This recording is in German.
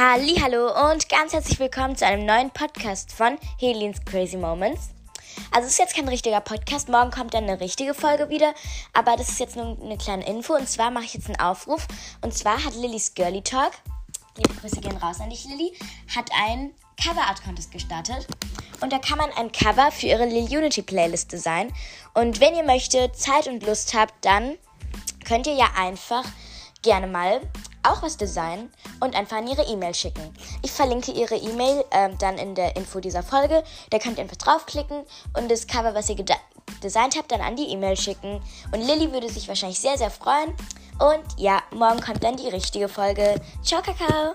Hallo und ganz herzlich willkommen zu einem neuen Podcast von Helens Crazy Moments. Also es ist jetzt kein richtiger Podcast, morgen kommt dann eine richtige Folge wieder, aber das ist jetzt nur eine kleine Info und zwar mache ich jetzt einen Aufruf und zwar hat Lillys Girly Talk, liebe Grüße gehen raus an dich Lilly, hat einen Cover Art Contest gestartet und da kann man ein Cover für ihre Lil Unity Playlist designen und wenn ihr möchtet, Zeit und Lust habt, dann könnt ihr ja einfach gerne mal auch was designen und einfach an ihre E-Mail schicken. Ich verlinke ihre E-Mail ähm, dann in der Info dieser Folge. Da könnt ihr einfach draufklicken und das Cover, was ihr designt habt, dann an die E-Mail schicken. Und Lilly würde sich wahrscheinlich sehr, sehr freuen. Und ja, morgen kommt dann die richtige Folge. Ciao, Kakao!